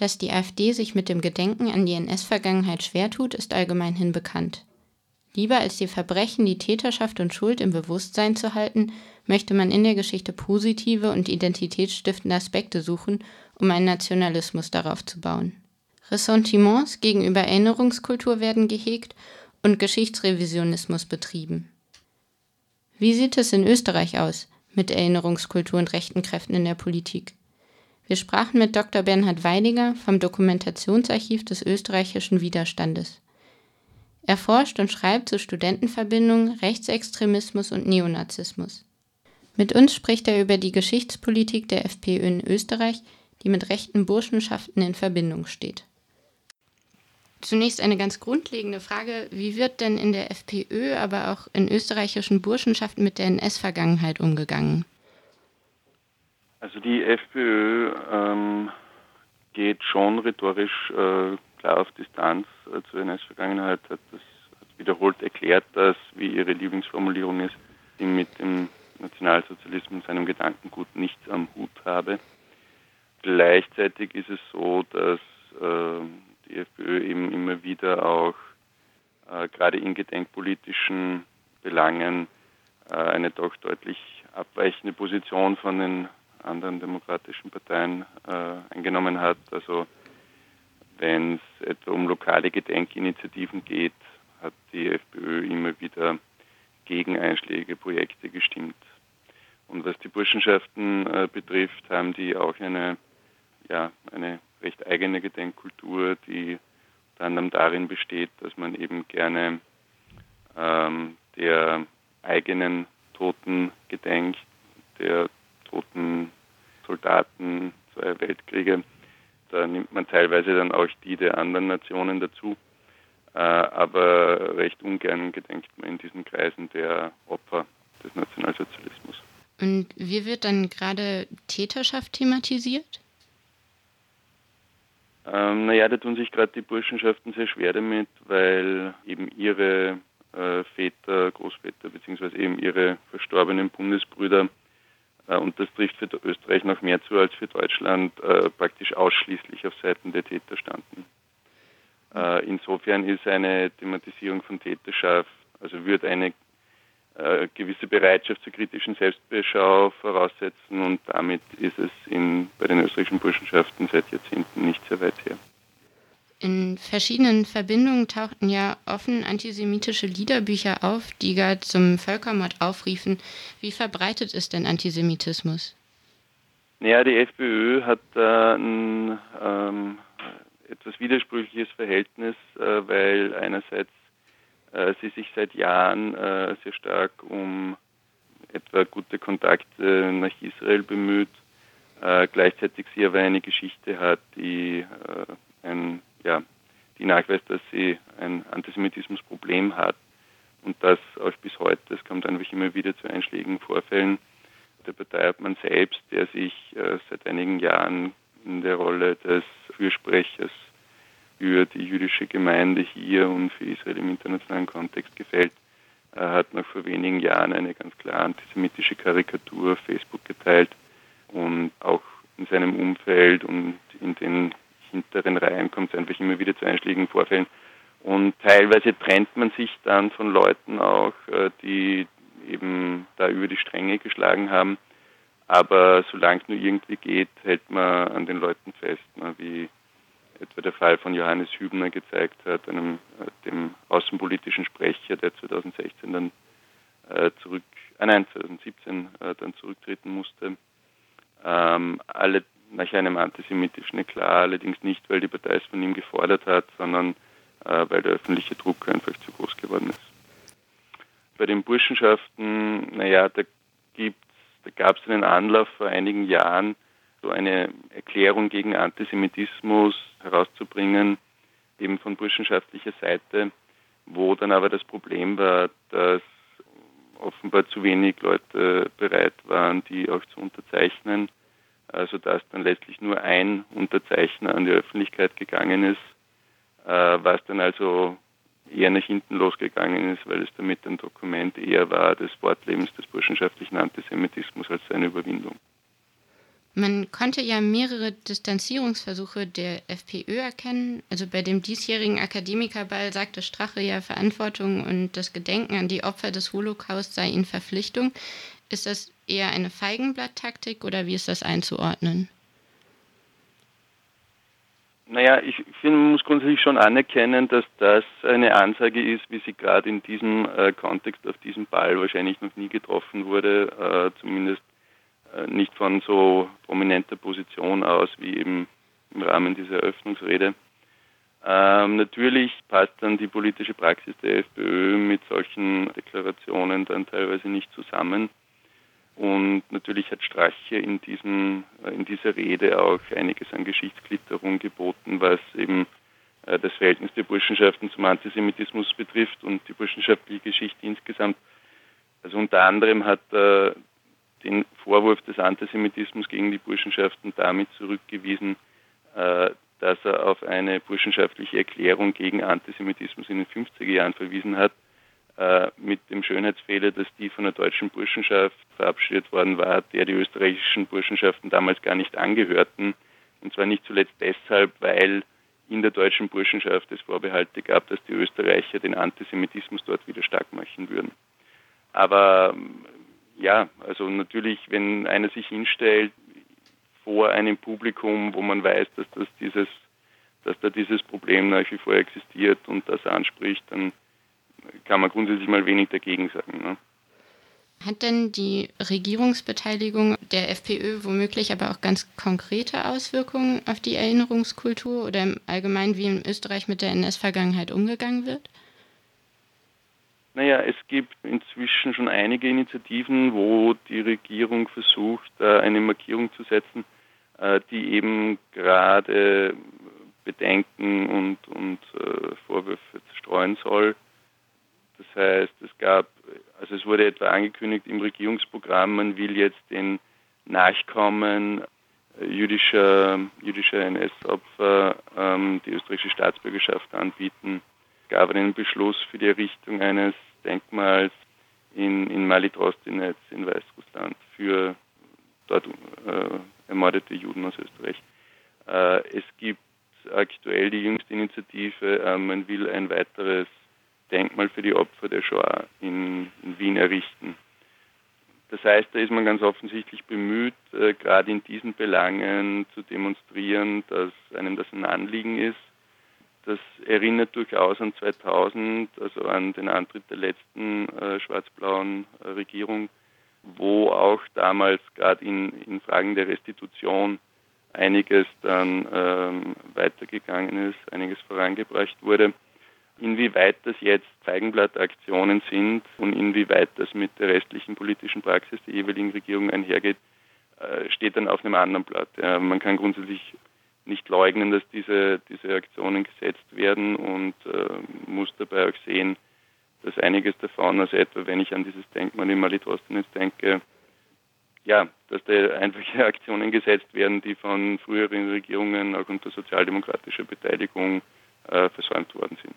Dass die AfD sich mit dem Gedenken an die NS-Vergangenheit schwer tut, ist allgemeinhin bekannt. Lieber als die Verbrechen, die Täterschaft und Schuld im Bewusstsein zu halten, möchte man in der Geschichte positive und identitätsstiftende Aspekte suchen, um einen Nationalismus darauf zu bauen. Ressentiments gegenüber Erinnerungskultur werden gehegt und Geschichtsrevisionismus betrieben. Wie sieht es in Österreich aus mit Erinnerungskultur und rechten Kräften in der Politik? Wir sprachen mit Dr. Bernhard Weidiger vom Dokumentationsarchiv des österreichischen Widerstandes. Er forscht und schreibt zu Studentenverbindungen, Rechtsextremismus und Neonazismus. Mit uns spricht er über die Geschichtspolitik der FPÖ in Österreich, die mit rechten Burschenschaften in Verbindung steht. Zunächst eine ganz grundlegende Frage, wie wird denn in der FPÖ, aber auch in österreichischen Burschenschaften mit der NS-Vergangenheit umgegangen? Also die FPÖ ähm, geht schon rhetorisch äh, klar auf Distanz äh, zur NS-Vergangenheit, hat das hat wiederholt erklärt, dass, wie ihre Lieblingsformulierung ist, sie mit dem Nationalsozialismus seinem Gedankengut nichts am Hut habe. Gleichzeitig ist es so, dass äh, die FPÖ eben immer wieder auch äh, gerade in gedenkpolitischen Belangen äh, eine doch deutlich abweichende Position von den anderen demokratischen Parteien äh, eingenommen hat. Also wenn es etwa um lokale Gedenkinitiativen geht, hat die FPÖ immer wieder gegen einschlägige Projekte gestimmt. Und was die Burschenschaften äh, betrifft, haben die auch eine, ja, eine recht eigene Gedenkkultur, die anderem darin besteht, dass man eben gerne ähm, der eigenen Toten gedenkt, der toten Soldaten zwei Weltkriege. Da nimmt man teilweise dann auch die der anderen Nationen dazu. Äh, aber recht ungern gedenkt man in diesen Kreisen der Opfer des Nationalsozialismus. Und wie wird dann gerade Täterschaft thematisiert? Ähm, naja, da tun sich gerade die Burschenschaften sehr schwer damit, weil eben ihre äh, Väter, Großväter beziehungsweise eben ihre verstorbenen Bundesbrüder und das trifft für Österreich noch mehr zu als für Deutschland, äh, praktisch ausschließlich auf Seiten der Täter standen. Äh, insofern ist eine Thematisierung von Täterschaft, also wird eine gewisse Bereitschaft zur kritischen Selbstbeschau voraussetzen und damit ist es in, bei den österreichischen Burschenschaften seit Jahrzehnten nicht sehr weit her. In verschiedenen Verbindungen tauchten ja offen antisemitische Liederbücher auf, die gar zum Völkermord aufriefen. Wie verbreitet ist denn Antisemitismus? Naja, die FPÖ hat da ein ähm, etwas widersprüchliches Verhältnis, äh, weil einerseits äh, sie sich seit Jahren äh, sehr stark um etwa gute Kontakte nach Israel bemüht, äh, gleichzeitig sie aber eine Geschichte hat, die äh, ein ja, die nachweist, dass sie ein Antisemitismusproblem hat und das auch bis heute, es kommt einfach immer wieder zu einschlägigen Vorfällen. Der Partei hat man selbst, der sich äh, seit einigen Jahren in der Rolle des Fürsprechers für die jüdische Gemeinde hier und für Israel im internationalen Kontext gefällt, äh, hat noch vor wenigen Jahren eine ganz klar antisemitische Karikatur auf Facebook geteilt und auch in seinem Umfeld und in den hinteren Reihen kommt es einfach immer wieder zu einschlägigen Vorfällen. Und teilweise trennt man sich dann von Leuten auch, äh, die eben da über die Stränge geschlagen haben. Aber solange es nur irgendwie geht, hält man an den Leuten fest, ne, wie etwa der Fall von Johannes Hübner gezeigt hat, einem, äh, dem außenpolitischen Sprecher, der 2016 dann äh, zurück, äh, nein, 2017 äh, dann zurücktreten musste. Ähm, alle nach einem antisemitischen Eklat, allerdings nicht, weil die Partei es von ihm gefordert hat, sondern äh, weil der öffentliche Druck einfach zu groß geworden ist. Bei den Burschenschaften, naja, da da gab es einen Anlauf vor einigen Jahren, so eine Erklärung gegen Antisemitismus herauszubringen, eben von burschenschaftlicher Seite, wo dann aber das Problem war, dass offenbar zu wenig Leute bereit waren, die auch zu unterzeichnen also dass dann letztlich nur ein Unterzeichner an die Öffentlichkeit gegangen ist, äh, was dann also eher nach hinten losgegangen ist, weil es damit ein Dokument eher war des Wortlebens des burschenschaftlichen Antisemitismus als seine Überwindung. Man konnte ja mehrere Distanzierungsversuche der FPÖ erkennen. Also bei dem diesjährigen Akademikerball sagte Strache ja, Verantwortung und das Gedenken an die Opfer des Holocaust sei ihnen Verpflichtung. Ist das eher eine Feigenblatttaktik oder wie ist das einzuordnen? Naja, ich finde, man muss grundsätzlich schon anerkennen, dass das eine Ansage ist, wie sie gerade in diesem äh, Kontext auf diesem Ball wahrscheinlich noch nie getroffen wurde, äh, zumindest äh, nicht von so prominenter Position aus wie eben im Rahmen dieser Eröffnungsrede. Ähm, natürlich passt dann die politische Praxis der FPÖ mit solchen Deklarationen dann teilweise nicht zusammen. Und natürlich hat Strache in, diesem, äh, in dieser Rede auch einiges an Geschichtsklitterung geboten, was eben äh, das Verhältnis der Burschenschaften zum Antisemitismus betrifft und die burschenschaftliche Geschichte insgesamt. Also unter anderem hat er den Vorwurf des Antisemitismus gegen die Burschenschaften damit zurückgewiesen, äh, dass er auf eine burschenschaftliche Erklärung gegen Antisemitismus in den 50er Jahren verwiesen hat, mit dem Schönheitsfehler, dass die von der deutschen Burschenschaft verabschiedet worden war, der die österreichischen Burschenschaften damals gar nicht angehörten. Und zwar nicht zuletzt deshalb, weil in der deutschen Burschenschaft es Vorbehalte gab, dass die Österreicher den Antisemitismus dort wieder stark machen würden. Aber ja, also natürlich, wenn einer sich hinstellt vor einem Publikum, wo man weiß, dass das dieses, dass da dieses Problem nach wie vor existiert und das anspricht, dann kann man grundsätzlich mal wenig dagegen sagen. Ne? Hat denn die Regierungsbeteiligung der FPÖ womöglich aber auch ganz konkrete Auswirkungen auf die Erinnerungskultur oder im Allgemeinen, wie in Österreich mit der NS-Vergangenheit umgegangen wird? Naja, es gibt inzwischen schon einige Initiativen, wo die Regierung versucht, eine Markierung zu setzen, äh, die eben gerade Bedenken und, und äh, Vorwürfe streuen soll. Das heißt, es gab, also es wurde etwa angekündigt im Regierungsprogramm, man will jetzt den Nachkommen jüdischer, jüdischer NS-Opfer ähm, die österreichische Staatsbürgerschaft anbieten gab einen Beschluss für die Errichtung eines Denkmals in, in Malitrostinetz in Weißrussland für dort äh, ermordete Juden aus Österreich. Äh, es gibt aktuell die jüngste Initiative, äh, man will ein weiteres Denkmal für die Opfer der Shoah in, in Wien errichten. Das heißt, da ist man ganz offensichtlich bemüht, äh, gerade in diesen Belangen zu demonstrieren, dass einem das ein Anliegen ist das erinnert durchaus an 2000, also an den Antritt der letzten äh, schwarz-blauen äh, Regierung, wo auch damals gerade in, in Fragen der Restitution einiges dann ähm, weitergegangen ist, einiges vorangebracht wurde. Inwieweit das jetzt Feigenblattaktionen sind und inwieweit das mit der restlichen politischen Praxis der jeweiligen Regierung einhergeht, äh, steht dann auf einem anderen Blatt. Man kann grundsätzlich nicht leugnen, dass diese, diese Aktionen gesetzt werden und äh, muss dabei auch sehen, dass einiges davon, also etwa wenn ich an dieses Denkmal in Malitrostinitz denke, ja, dass da einfache Aktionen gesetzt werden, die von früheren Regierungen auch unter sozialdemokratischer Beteiligung äh, versäumt worden sind.